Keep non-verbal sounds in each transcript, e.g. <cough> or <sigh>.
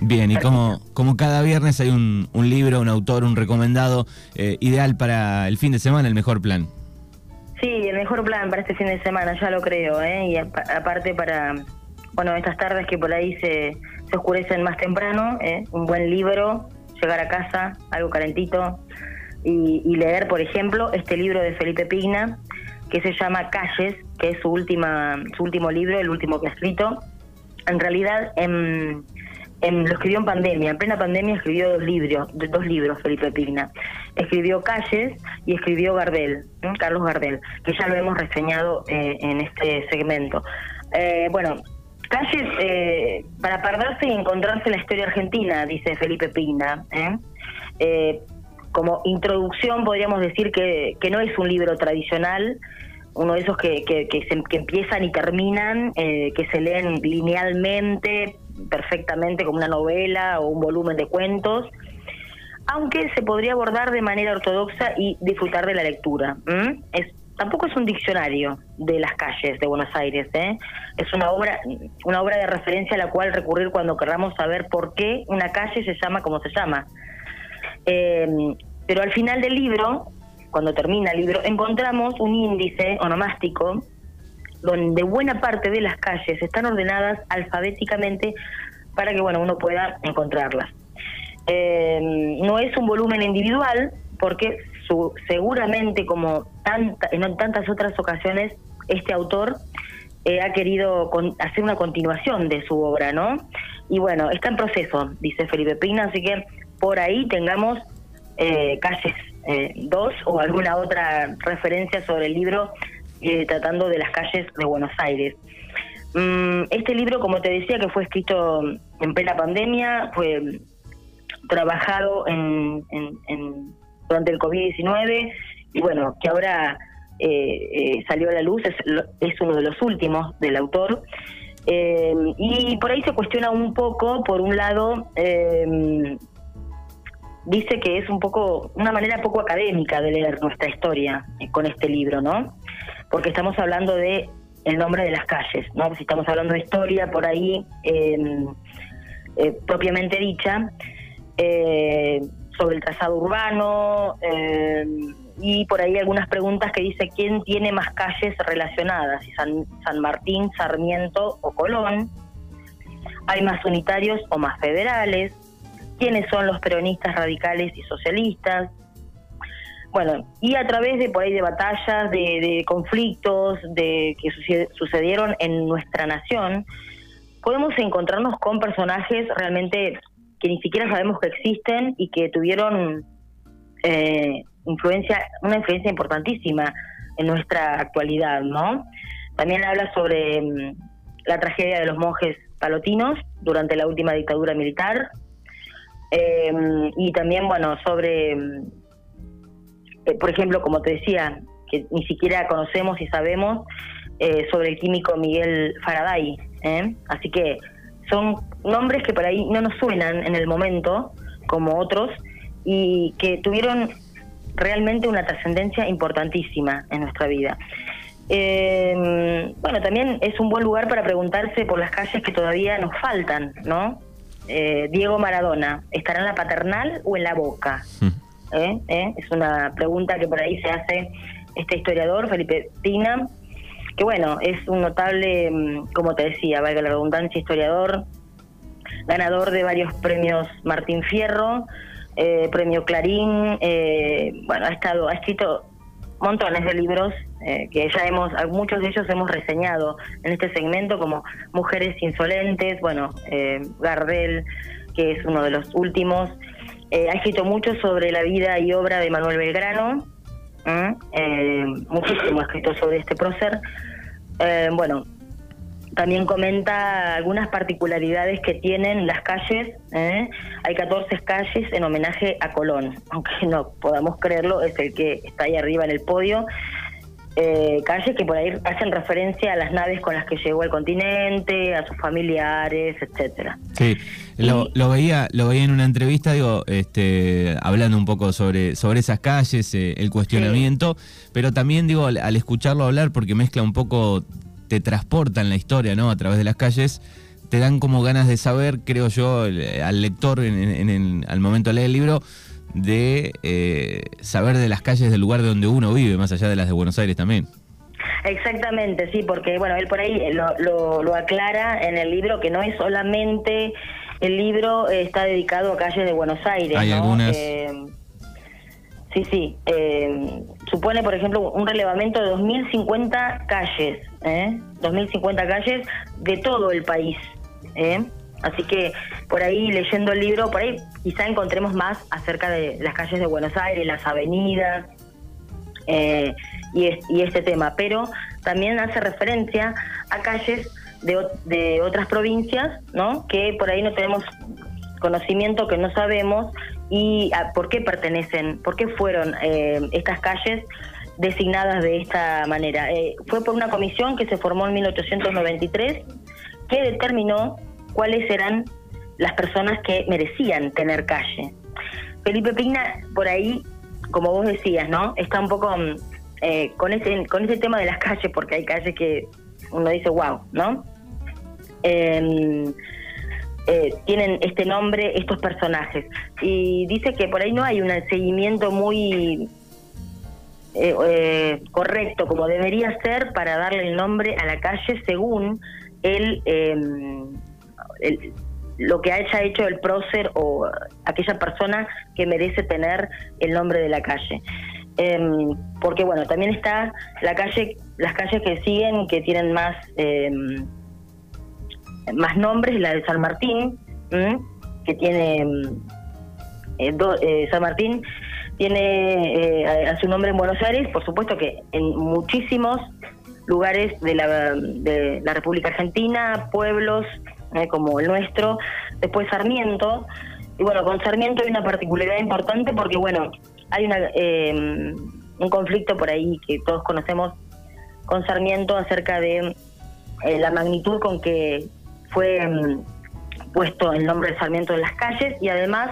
Bien, y como, como cada viernes hay un, un libro, un autor, un recomendado eh, ideal para el fin de semana, el mejor plan. Sí, el mejor plan para este fin de semana, ya lo creo, ¿eh? Y aparte para, bueno, estas tardes que por ahí se, se oscurecen más temprano, ¿eh? un buen libro, llegar a casa, algo calentito, y, y, leer, por ejemplo, este libro de Felipe Pigna, que se llama Calles, que es su, última, su último libro, el último que ha escrito. En realidad, en lo escribió en pandemia, en plena pandemia escribió dos libros, dos libros Felipe Pigna. Escribió Calles y escribió Gardel, Carlos Gardel, que ya lo hemos reseñado eh, en este segmento. Eh, bueno, Calles, eh, para perderse y encontrarse en la historia argentina, dice Felipe Pigna. como introducción podríamos decir que, no es un libro tradicional, uno de esos que empiezan y terminan, que se leen linealmente, perfectamente como una novela o un volumen de cuentos, aunque se podría abordar de manera ortodoxa y disfrutar de la lectura. Es, tampoco es un diccionario de las calles de Buenos Aires, ¿eh? es una obra, una obra de referencia a la cual recurrir cuando queramos saber por qué una calle se llama como se llama. Em, pero al final del libro, cuando termina el libro, encontramos un índice onomástico donde buena parte de las calles están ordenadas alfabéticamente para que bueno uno pueda encontrarlas. Eh, no es un volumen individual porque su, seguramente como tanta, en tantas otras ocasiones este autor eh, ha querido hacer una continuación de su obra, ¿no? Y bueno, está en proceso, dice Felipe Pina, así que por ahí tengamos eh, calles 2 o alguna otra referencia sobre el libro eh, tratando de las calles de Buenos Aires. Mm, este libro, como te decía, que fue escrito en plena pandemia, fue trabajado en, durante el COVID-19 y bueno, que ahora eh, eh, salió a la luz, es, uno de los últimos del autor. y por ahí se cuestiona un poco, por un lado, dice que es un poco, una manera poco académica de leer nuestra historia con este libro, ¿no? porque estamos hablando de el nombre de las calles, ¿no? Si estamos hablando de historia por ahí em, eh, propiamente dicha, eh, sobre el trazado urbano em, y por ahí algunas preguntas que dice quién tiene más calles relacionadas, si San, San Martín, Sarmiento o Colón, hay más unitarios o más federales, quiénes son los peronistas radicales y socialistas, bueno, y a través de por ahí de batallas, de, conflictos de que sucedieron en nuestra nación, podemos encontrarnos con personajes realmente que ni siquiera sabemos que existen y que tuvieron eh, influencia, una influencia importantísima en nuestra actualidad, ¿no? También habla sobre mm, la tragedia de los monjes palotinos durante la última dictadura militar eh, y también, bueno, sobre eh, por ejemplo, como te decía, que ni siquiera conocemos y sabemos eh, sobre el químico Miguel Faraday. ¿eh? Así que son nombres que por ahí no nos suenan en el momento, como otros, y que tuvieron realmente una trascendencia importantísima en nuestra vida. bueno, también es un buen lugar para preguntarse por las calles que todavía nos faltan, ¿no? Diego Maradona, ¿estará en la paternal o en la boca? Mm. ¿eh? ¿Eh? Es una pregunta que por ahí se hace este historiador, Felipe Pina, que bueno, es un notable, mm, como te decía, valga la redundancia, historiador, ganador de varios premios Martín Fierro, eh, premio Clarín, bueno, ha estado, ha escrito montones de libros que ya hemos, muchos de ellos hemos reseñado en este segmento, como Mujeres Insolentes, bueno, Gardel, que es uno de los últimos, eh, ha escrito mucho sobre la vida y obra de Manuel Belgrano, eh, muchísimo ha escrito sobre este prócer. Eh, bueno, también comenta algunas particularidades que tienen las calles. Hay 14 calles en homenaje a Colón, <laughs> aunque no podamos creerlo, es el que está ahí arriba en el podio. calles que por ahí hacen referencia a las naves con las que llegó al continente, a sus familiares, etcétera. Sí. Lo, veía, lo veía en una entrevista, digo, este, hablando un poco sobre, sobre esas calles, eh, el cuestionamiento, pero también digo, al, escucharlo hablar, porque mezcla un poco, te transporta en la historia, ¿no? A través de las calles, te dan como ganas de saber, creo yo, al lector en, al momento de leer el libro, de eh, saber de las calles del lugar donde uno vive, más allá de las de Buenos Aires también. Exactamente, sí, porque bueno, él por ahí lo, lo, aclara en el libro que no es solamente el libro está dedicado a calles de Buenos Aires. Hay algunas. Eh, sí, sí. Eh, supone, por ejemplo, un relevamiento de 2.050 calles, ¿eh? 2.050 calles de todo el país. ¿eh? Así que por ahí leyendo el libro, por ahí quizá encontremos más acerca de las calles de Buenos Aires, las avenidas eh, y, y, este tema. Pero también hace referencia a calles de, de otras provincias, ¿no? Que por ahí no tenemos conocimiento, que no sabemos y por qué pertenecen, por qué fueron eh, estas calles designadas de esta manera. Eh, fue por una comisión que se formó en 1893 que determinó cuáles eran las personas que merecían tener calle. Felipe Pigna, por ahí, como vos decías, ¿no? Está un poco mm, eh, con, ese, con ese tema de las calles, porque hay calles que uno dice, wow, ¿no? Eh, tienen este nombre estos personajes. Y dice que por ahí no hay un seguimiento muy eh, correcto como debería ser para darle el nombre a la calle según Em, el, lo que haya hecho el prócer o aquella persona que merece tener el nombre de la calle. Em, porque bueno, también está la calle, las calles que siguen que tienen más em, más nombres, la de San Martín, que tiene eh, eh, San Martín tiene eh, a su nombre en Buenos Aires, por supuesto que en muchísimos lugares de la, de la República Argentina, pueblos eh, como el nuestro, después Sarmiento. Y bueno, con Sarmiento hay una particularidad importante porque, bueno, hay una, eh, un conflicto por ahí que todos conocemos con Sarmiento acerca de la magnitud con que fue mm, puesto el nombre de Sarmiento en las calles y además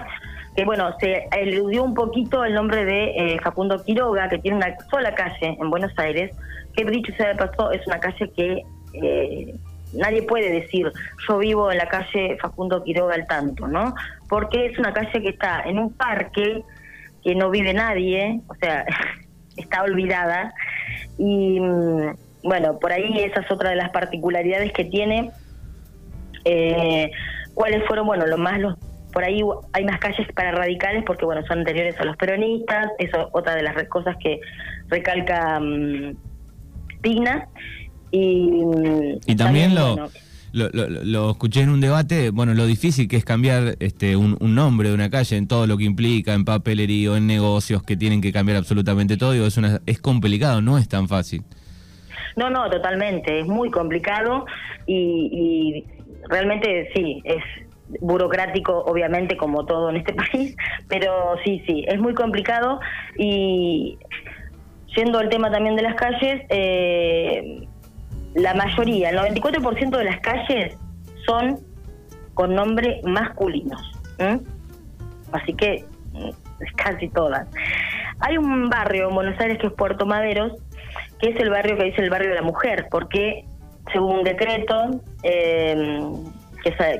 que bueno, se eludió un poquito el nombre de Facundo Quiroga, que tiene una sola calle en Buenos Aires, que dicho sea de paso, es una calle que eh, nadie puede decir, yo vivo en la calle Facundo Quiroga al tanto, ¿no? Porque es una calle que está en un parque que no vive nadie, o sea, <laughs> está olvidada. Y mm, bueno, por ahí esa es otra de las particularidades que tiene. Eh, ¿Cuáles fueron, bueno, lo más los por ahí hay más calles para radicales porque bueno son anteriores a los peronistas eso otra de las cosas que recalca mm, y, y también, lo, lo, escuché en un debate, bueno, lo difícil que es cambiar este un, nombre de una calle en todo lo que implica, en papelería, en negocios que tienen que cambiar absolutamente todo, digo, es, una, es complicado, no es tan fácil. No, no, totalmente, es muy complicado y, y realmente sí, es burocrático, obviamente, como todo en este <laughs> país, pero sí, sí, es muy complicado y Yendo al tema también de las calles, eh, la mayoría, el 94% de las calles son con nombres masculinos. Así que mm, casi todas. Hay un barrio en Buenos Aires que es Puerto Maderos, que es el barrio que dice el barrio de la mujer, porque según un decreto, eh,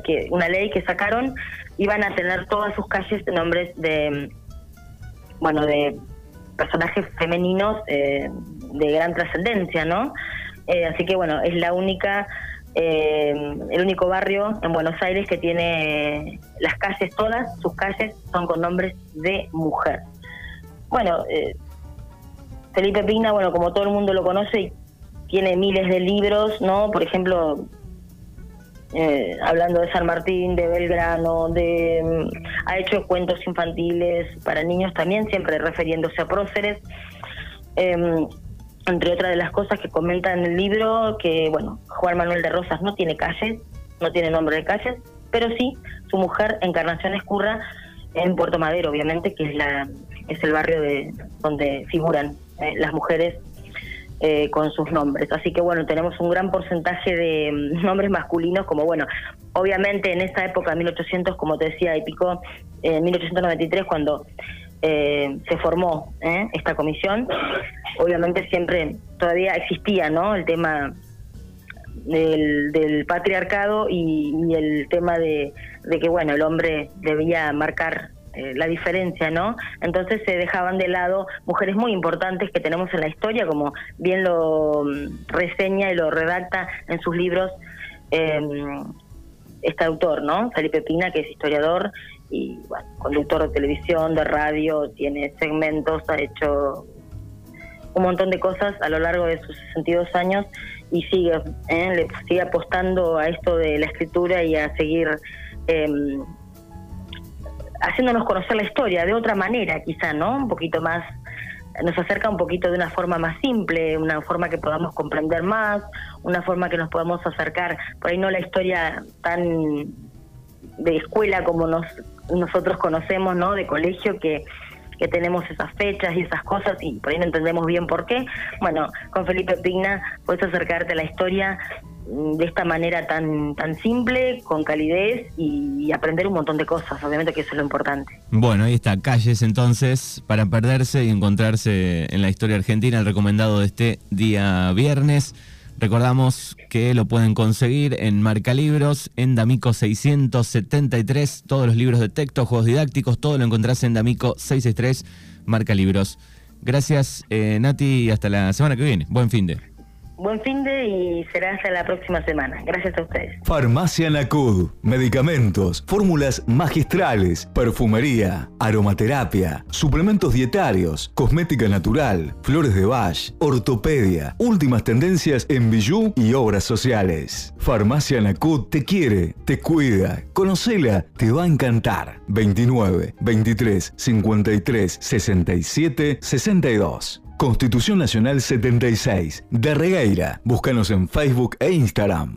que, una ley que sacaron, iban a tener todas sus calles nombres de, bueno, de personajes femeninos eh, de gran trascendencia, ¿no? Eh, así que bueno, es la única, eh, el único barrio en Buenos Aires que tiene las calles todas, sus calles son con nombres de mujer. Bueno, Felipe Pina, bueno, como todo el mundo lo conoce, tiene miles de libros, ¿no? Por ejemplo, eh, hablando de San Martín, de Belgrano, de mm, ha hecho cuentos infantiles para niños también, siempre refiriéndose a próceres. Em, entre otras de las cosas que comenta en el libro, que bueno, Juan Manuel de Rosas no tiene calles, no tiene nombre de calles, pero sí su mujer Encarnación Escurra en Puerto Madero, obviamente, que es la es el barrio de donde figuran eh, las mujeres eh, con sus nombres. Así que bueno, tenemos un gran porcentaje de mm, <laughs> nombres masculinos, como bueno, obviamente en esa época, 1800, como te decía, y pico, en 1893, cuando eh, se formó ¿eh? esta comisión, obviamente siempre todavía existía, ¿no? El tema del, patriarcado y, el tema de, que, bueno, el hombre debía marcar eh, la diferencia, ¿no? Entonces se dejaban de lado mujeres muy importantes que tenemos en la historia, como bien lo mm, reseña y lo redacta en sus libros em, este autor, ¿no? Felipe Pina, que es historiador y bueno, conductor de televisión, de radio, tiene segmentos, ha hecho un montón de cosas a lo largo de sus 62 años y sigue, ¿eh? le sigue apostando a esto de la escritura y a seguir em, haciéndonos conocer la historia de otra manera, quizá, ¿no? Un poquito más, nos acerca un poquito de una forma más simple, una forma que podamos comprender más, una forma que nos podamos acercar, por ahí no la historia tan de escuela como nos, nosotros conocemos, ¿no? De colegio que que tenemos esas fechas y esas cosas y por ahí no entendemos bien por qué. Bueno, con Felipe Pigna puedes acercarte a la historia de esta manera tan tan simple, con calidez y, aprender un montón de cosas, obviamente que eso es lo importante. Bueno, ahí está, calles entonces para perderse y encontrarse en la historia argentina, el recomendado de este día viernes. Recordamos que lo pueden conseguir en Marcalibros, en D'Amico 673, todos los libros de texto, juegos didácticos, todo lo encontrás en D'Amico 663, Marcalibros. Gracias, eh, Nati, y hasta la semana que viene. Buen fin de. Buen fin de y será hasta la próxima semana. Gracias a ustedes. Farmacia Nacud. Medicamentos, fórmulas magistrales, perfumería, aromaterapia, suplementos dietarios, cosmética natural, flores de Bach, ortopedia, últimas tendencias en bijú y obras sociales. Farmacia Nacud te quiere, te cuida. Conocela, te va a encantar. 29 23 53 67 62. Constitución Nacional 76, de Regueira. Búscanos en Facebook e Instagram.